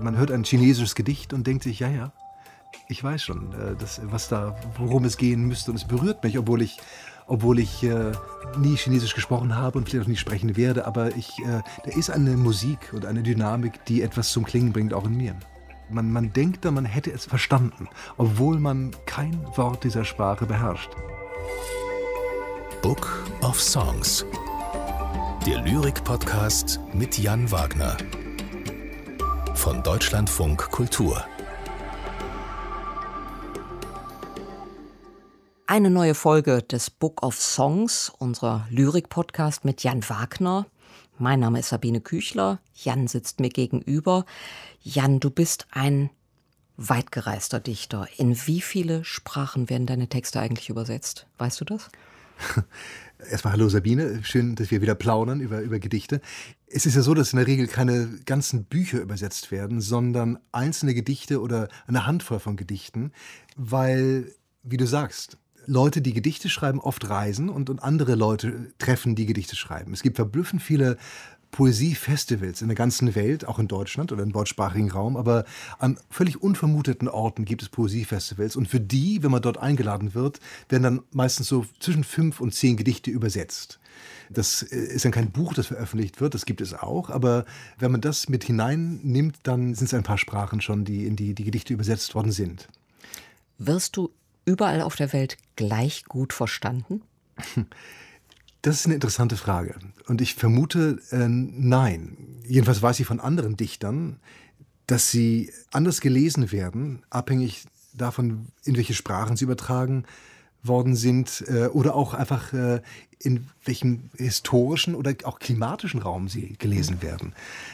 Man hört ein chinesisches Gedicht und denkt sich, ja, ja, ich weiß schon, äh, das, was da, worum es gehen müsste. Und es berührt mich, obwohl ich, obwohl ich äh, nie Chinesisch gesprochen habe und vielleicht auch nie sprechen werde. Aber ich, äh, da ist eine Musik und eine Dynamik, die etwas zum Klingen bringt, auch in mir. Man, man denkt da, man hätte es verstanden, obwohl man kein Wort dieser Sprache beherrscht. Book of Songs. Der Lyrik-Podcast mit Jan Wagner. Von Deutschlandfunk Kultur. Eine neue Folge des Book of Songs, unserer Lyrik-Podcast mit Jan Wagner. Mein Name ist Sabine Küchler. Jan sitzt mir gegenüber. Jan, du bist ein weitgereister Dichter. In wie viele Sprachen werden deine Texte eigentlich übersetzt? Weißt du das? Erstmal hallo Sabine, schön, dass wir wieder plaudern über, über Gedichte. Es ist ja so, dass in der Regel keine ganzen Bücher übersetzt werden, sondern einzelne Gedichte oder eine Handvoll von Gedichten, weil, wie du sagst, Leute, die Gedichte schreiben, oft reisen und, und andere Leute treffen, die Gedichte schreiben. Es gibt verblüffend viele Poesiefestivals in der ganzen Welt, auch in Deutschland oder im deutschsprachigen Raum, aber an völlig unvermuteten Orten gibt es Poesiefestivals. Und für die, wenn man dort eingeladen wird, werden dann meistens so zwischen fünf und zehn Gedichte übersetzt. Das äh, ist dann kein Buch, das veröffentlicht wird, das gibt es auch, aber wenn man das mit hineinnimmt, dann sind es ein paar Sprachen schon, die in die, die Gedichte übersetzt worden sind. Wirst du überall auf der Welt gleich gut verstanden? Das ist eine interessante Frage. Und ich vermute, äh, nein. Jedenfalls weiß ich von anderen Dichtern, dass sie anders gelesen werden, abhängig davon, in welche Sprachen sie übertragen worden sind äh, oder auch einfach äh, in welchem historischen oder auch klimatischen Raum sie gelesen mhm. werden.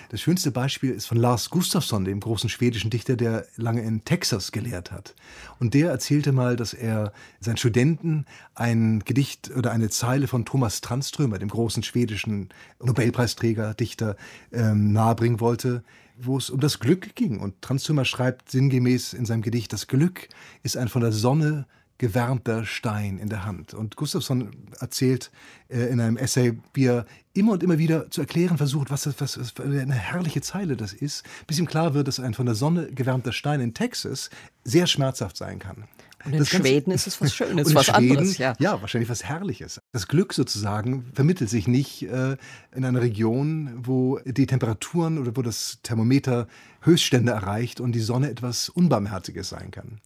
Das schönste Beispiel ist von Lars Gustafsson, dem großen schwedischen Dichter, der lange in Texas gelehrt hat. Und der erzählte mal, dass er seinen Studenten ein Gedicht oder eine Zeile von Thomas Tranströmer, dem großen schwedischen Nobelpreisträger, Dichter, ähm, nahebringen wollte, wo es um das Glück ging. Und Tranströmer schreibt sinngemäß in seinem Gedicht, das Glück ist ein von der Sonne gewärmter Stein in der Hand. Und Gustafsson erzählt äh, in einem Essay, wie er immer und immer wieder zu erklären versucht, was, das, was, was eine herrliche Zeile das ist, bis ihm klar wird, dass ein von der Sonne gewärmter Stein in Texas sehr schmerzhaft sein kann. Und in das Schweden ist es was Schönes, was Schweden, anderes. Ja. ja, wahrscheinlich was Herrliches. Das Glück sozusagen vermittelt sich nicht äh, in einer Region, wo die Temperaturen oder wo das Thermometer Höchststände erreicht und die Sonne etwas Unbarmherziges sein kann.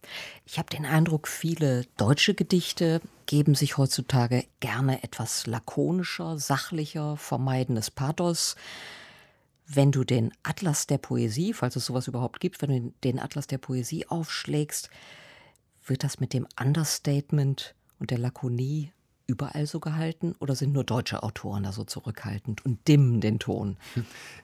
Ich habe den Eindruck, viele deutsche Gedichte geben sich heutzutage gerne etwas lakonischer, sachlicher, vermeidendes Pathos. Wenn du den Atlas der Poesie, falls es sowas überhaupt gibt, wenn du den Atlas der Poesie aufschlägst, wird das mit dem Understatement und der Lakonie überall so gehalten oder sind nur deutsche Autoren da so zurückhaltend und dimmen den Ton?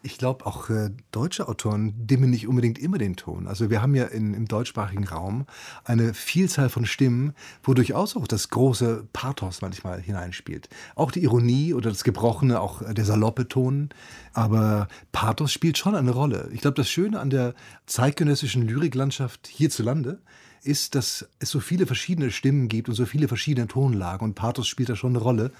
Ich glaube, auch äh, deutsche Autoren dimmen nicht unbedingt immer den Ton. Also wir haben ja in, im deutschsprachigen Raum eine Vielzahl von Stimmen, wo durchaus auch das große Pathos manchmal hineinspielt. Auch die Ironie oder das Gebrochene, auch der saloppe Ton. Aber Pathos spielt schon eine Rolle. Ich glaube, das Schöne an der zeitgenössischen Lyriklandschaft hierzulande ist, dass es so viele verschiedene Stimmen gibt und so viele verschiedene Tonlagen und Pathos spielt da schon eine Rolle.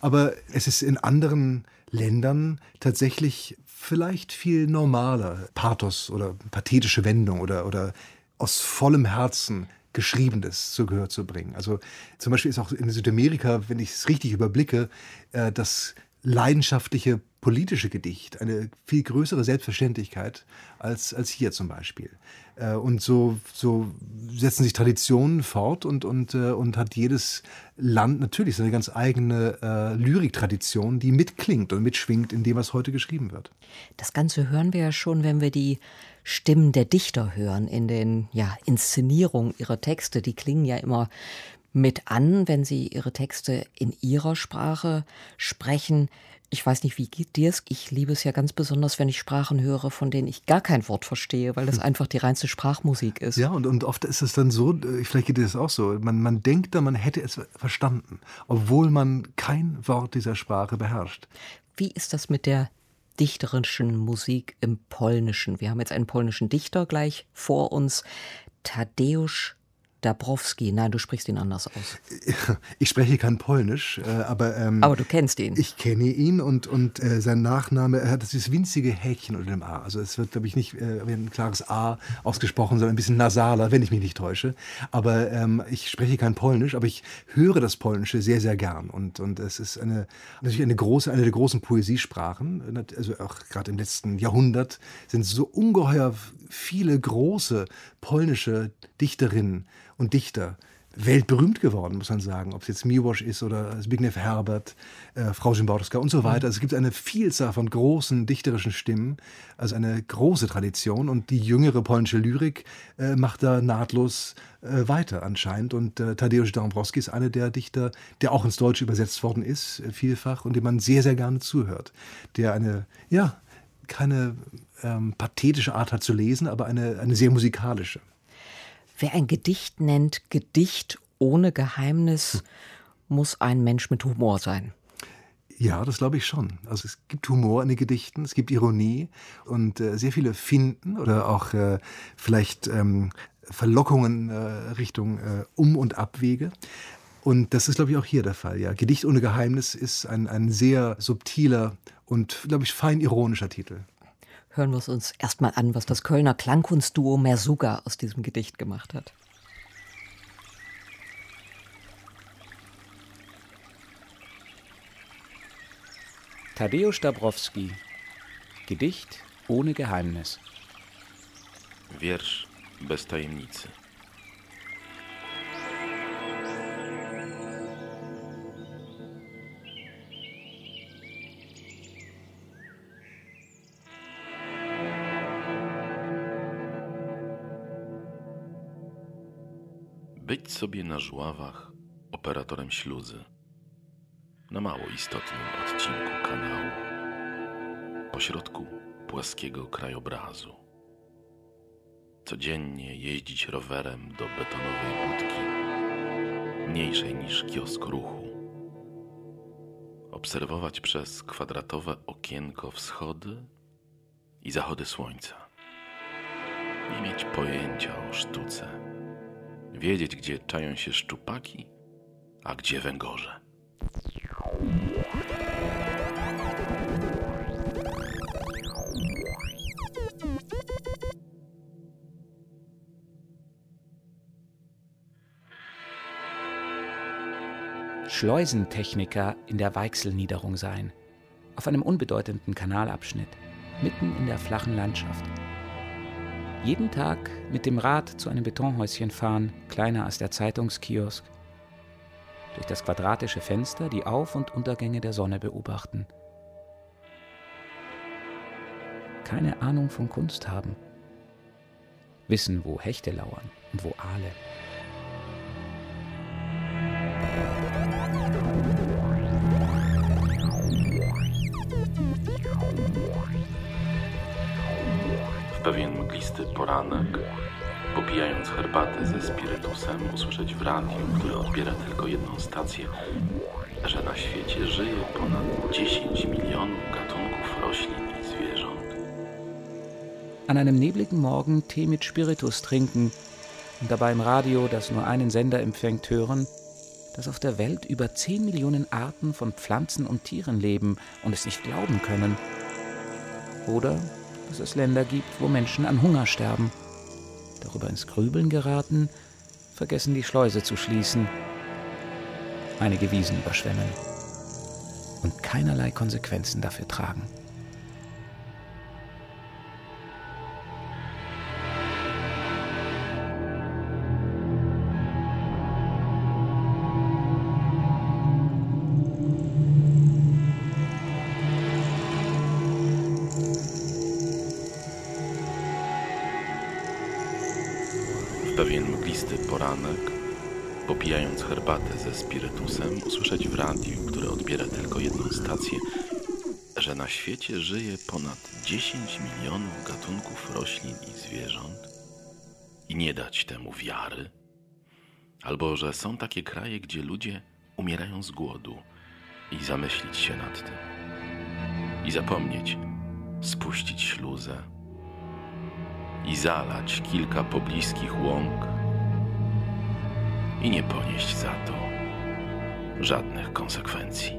Aber es ist in anderen Ländern tatsächlich vielleicht viel normaler Pathos oder pathetische Wendung oder, oder aus vollem Herzen Geschriebenes zu Gehör zu bringen. Also zum Beispiel ist auch in Südamerika, wenn ich es richtig überblicke, äh, das leidenschaftliche politische Gedicht eine viel größere Selbstverständlichkeit als, als hier zum Beispiel. Äh, und so, so setzen sich Traditionen fort und, und, äh, und hat jedes Land natürlich seine ganz eigene äh, Lyriktradition, die mitklingt und mitschwingt in dem, was heute geschrieben wird. Das Ganze hören wir ja schon, wenn wir die Stimmen der Dichter hören in den ja, Inszenierungen ihrer Texte. Die klingen ja immer mit an, wenn sie ihre Texte in ihrer Sprache sprechen. Ich weiß nicht, wie geht dir es? Ich liebe es ja ganz besonders, wenn ich Sprachen höre, von denen ich gar kein Wort verstehe, weil das einfach die reinste Sprachmusik ist. Ja, und, und oft ist es dann so, äh, vielleicht geht dir das auch so, man, man denkt da, man hätte es verstanden, obwohl man kein Wort dieser Sprache beherrscht. Wie ist das mit der dichterischen Musik im Polnischen? Wir haben jetzt einen polnischen Dichter gleich vor uns, Tadeusz Dabrowski. Nein, du sprichst ihn anders aus. Ich spreche kein Polnisch, äh, aber. Ähm, aber du kennst ihn. Ich kenne ihn und, und äh, sein Nachname, er hat dieses winzige Häkchen unter dem A. Also es wird, glaube ich, nicht äh, ein klares A ausgesprochen, sondern ein bisschen nasaler, wenn ich mich nicht täusche. Aber ähm, ich spreche kein Polnisch, aber ich höre das Polnische sehr, sehr gern. Und, und es ist eine, natürlich eine große, eine der großen Poesiesprachen. Also auch gerade im letzten Jahrhundert sind so ungeheuer viele große polnische Dichterinnen und Dichter weltberühmt geworden, muss man sagen. Ob es jetzt Miłosz ist oder Zbigniew Herbert, äh, Frau Szymborska und so weiter. Also es gibt eine Vielzahl von großen dichterischen Stimmen, also eine große Tradition. Und die jüngere polnische Lyrik äh, macht da nahtlos äh, weiter anscheinend. Und äh, Tadeusz Dąbrowski ist einer der Dichter, der auch ins Deutsche übersetzt worden ist, äh, vielfach, und dem man sehr, sehr gerne zuhört. Der eine, ja, keine ähm, pathetische Art hat zu lesen, aber eine, eine sehr musikalische. Wer ein Gedicht nennt Gedicht ohne Geheimnis, hm. muss ein Mensch mit Humor sein. Ja, das glaube ich schon. Also es gibt Humor in den Gedichten, es gibt Ironie und äh, sehr viele Finden oder auch äh, vielleicht ähm, Verlockungen äh, Richtung äh, Um- und Abwege. Und das ist, glaube ich, auch hier der Fall. Ja. Gedicht ohne Geheimnis ist ein, ein sehr subtiler und, glaube ich, fein ironischer Titel hören wir es uns erstmal an, was das Kölner Klangkunstduo Mersuga aus diesem Gedicht gemacht hat. Tadeusz Dabrowski. Gedicht ohne Geheimnis. Wiersz bez tajemnicy być sobie na żławach operatorem śluzy na mało istotnym odcinku kanału pośrodku płaskiego krajobrazu. Codziennie jeździć rowerem do betonowej budki, mniejszej niż kiosk ruchu. Obserwować przez kwadratowe okienko wschody i zachody słońca. Nie mieć pojęcia o sztuce wiedzieć, gdzie czają się szczupaki, a gdzie węgorze. Schleusentechniker in der Weichselniederung sein, auf einem unbedeutenden Kanalabschnitt, mitten in der flachen Landschaft jeden Tag mit dem Rad zu einem Betonhäuschen fahren, kleiner als der Zeitungskiosk, durch das quadratische Fenster die Auf- und Untergänge der Sonne beobachten. Keine Ahnung von Kunst haben, wissen, wo Hechte lauern und wo Aale. Pewien mglisty poranek, popijając herbatę ze spirytusem, usłyszeć w radiu, które odbiera tylko jedną stację, że na świecie żyje ponad 10 milionów gatunków roślin i zwierząt. An einem nebligen Morgen Tee mit Spiritus trinken und dabei im Radio, das nur einen Sender empfängt, hören, dass auf der Welt über 10 Millionen Arten von Pflanzen und Tieren leben und es nicht glauben können. Oder dass es Länder gibt, wo Menschen an Hunger sterben. Darüber ins Grübeln geraten, vergessen die Schleuse zu schließen, einige Wiesen überschwemmen und keinerlei Konsequenzen dafür tragen. Poranek, popijając herbatę ze spirytusem, usłyszeć w radiu, które odbiera tylko jedną stację, że na świecie żyje ponad 10 milionów gatunków roślin i zwierząt i nie dać temu wiary, albo że są takie kraje, gdzie ludzie umierają z głodu i zamyślić się nad tym, i zapomnieć, spuścić śluzę i zalać kilka pobliskich łąk i nie ponieść za to żadnych konsekwencji.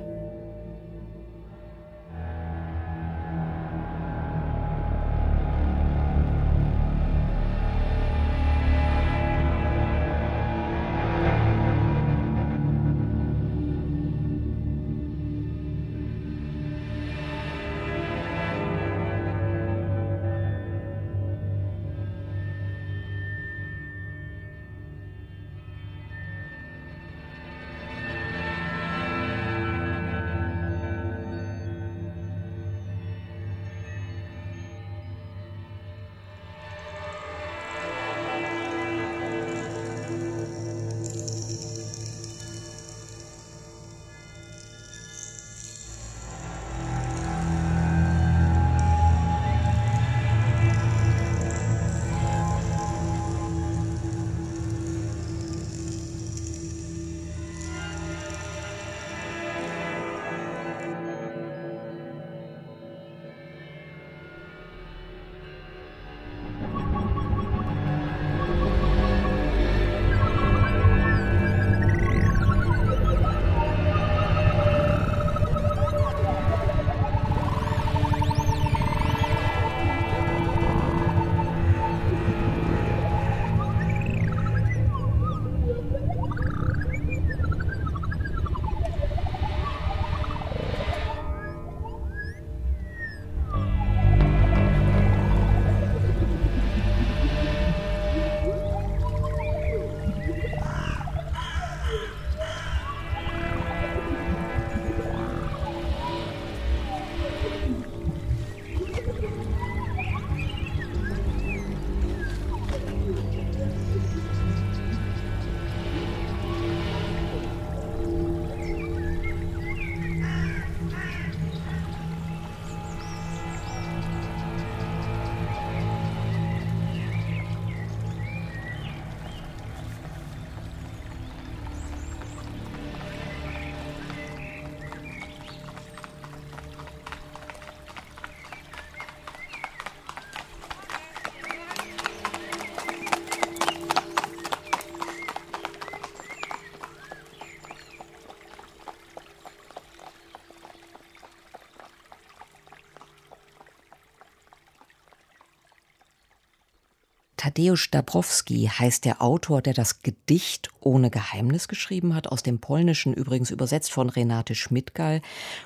Tadeusz Dabrowski heißt der Autor, der das Gedicht ohne Geheimnis geschrieben hat, aus dem Polnischen übrigens übersetzt von Renate Schmidtgall.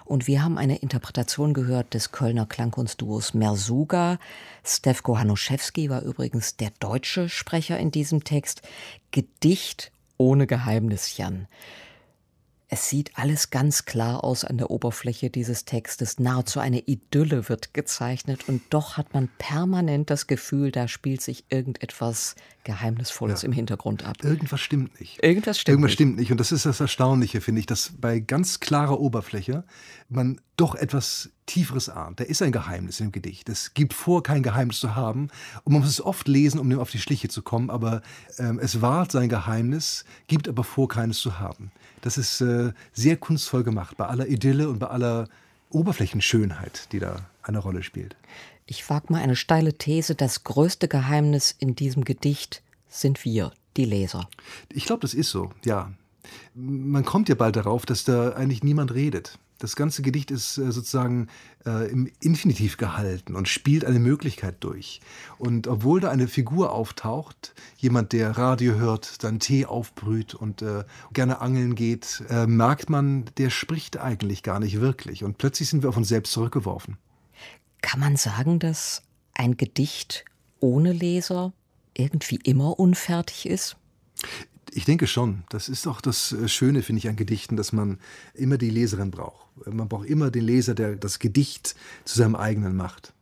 Und wir haben eine Interpretation gehört des Kölner Klangkunstduos Mersuga. Stefko Hanuszewski war übrigens der deutsche Sprecher in diesem Text. Gedicht ohne Geheimnis, Jan. Es sieht alles ganz klar aus an der Oberfläche dieses Textes. Nahezu eine Idylle wird gezeichnet und doch hat man permanent das Gefühl, da spielt sich irgendetwas Geheimnisvolles ja. im Hintergrund ab. Irgendwas stimmt nicht. Irgendwas stimmt Irgendwas nicht. stimmt nicht. Und das ist das Erstaunliche, finde ich, dass bei ganz klarer Oberfläche man doch etwas Tieferes ahnt. Da ist ein Geheimnis im Gedicht. Es gibt vor, kein Geheimnis zu haben. Und man muss es oft lesen, um dem auf die Schliche zu kommen. Aber ähm, es wahrt sein Geheimnis, gibt aber vor, keines zu haben. Das ist äh, sehr kunstvoll gemacht, bei aller Idylle und bei aller Oberflächenschönheit, die da eine Rolle spielt. Ich wage mal eine steile These, das größte Geheimnis in diesem Gedicht sind wir, die Leser. Ich glaube, das ist so, ja. Man kommt ja bald darauf, dass da eigentlich niemand redet. Das ganze Gedicht ist äh, sozusagen äh, im Infinitiv gehalten und spielt eine Möglichkeit durch. Und obwohl da eine Figur auftaucht, jemand, der Radio hört, dann Tee aufbrüht und äh, gerne angeln geht, äh, merkt man, der spricht eigentlich gar nicht wirklich. Und plötzlich sind wir auf uns selbst zurückgeworfen. Kann man sagen, dass ein Gedicht ohne Leser irgendwie immer unfertig ist? Ich denke schon. Das ist auch das äh, Schöne, finde ich, an Gedichten, dass man immer die Leserin braucht. Man braucht immer den Leser, der das Gedicht zu seinem eigenen macht.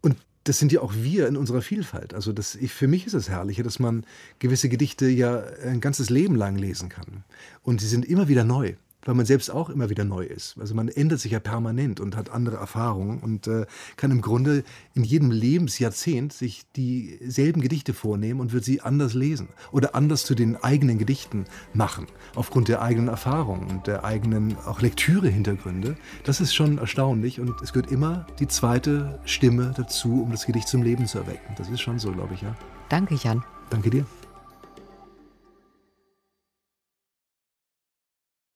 Und das sind ja auch wir in unserer Vielfalt. Also das, ich, für mich ist es herrlich, dass man gewisse Gedichte ja ein ganzes Leben lang lesen kann. Und sie sind immer wieder neu weil man selbst auch immer wieder neu ist. Also man ändert sich ja permanent und hat andere Erfahrungen und äh, kann im Grunde in jedem Lebensjahrzehnt sich dieselben Gedichte vornehmen und wird sie anders lesen oder anders zu den eigenen Gedichten machen, aufgrund der eigenen Erfahrungen und der eigenen auch Lektüre-Hintergründe. Das ist schon erstaunlich und es gehört immer die zweite Stimme dazu, um das Gedicht zum Leben zu erwecken. Das ist schon so, glaube ich, ja. Danke, Jan. Danke dir.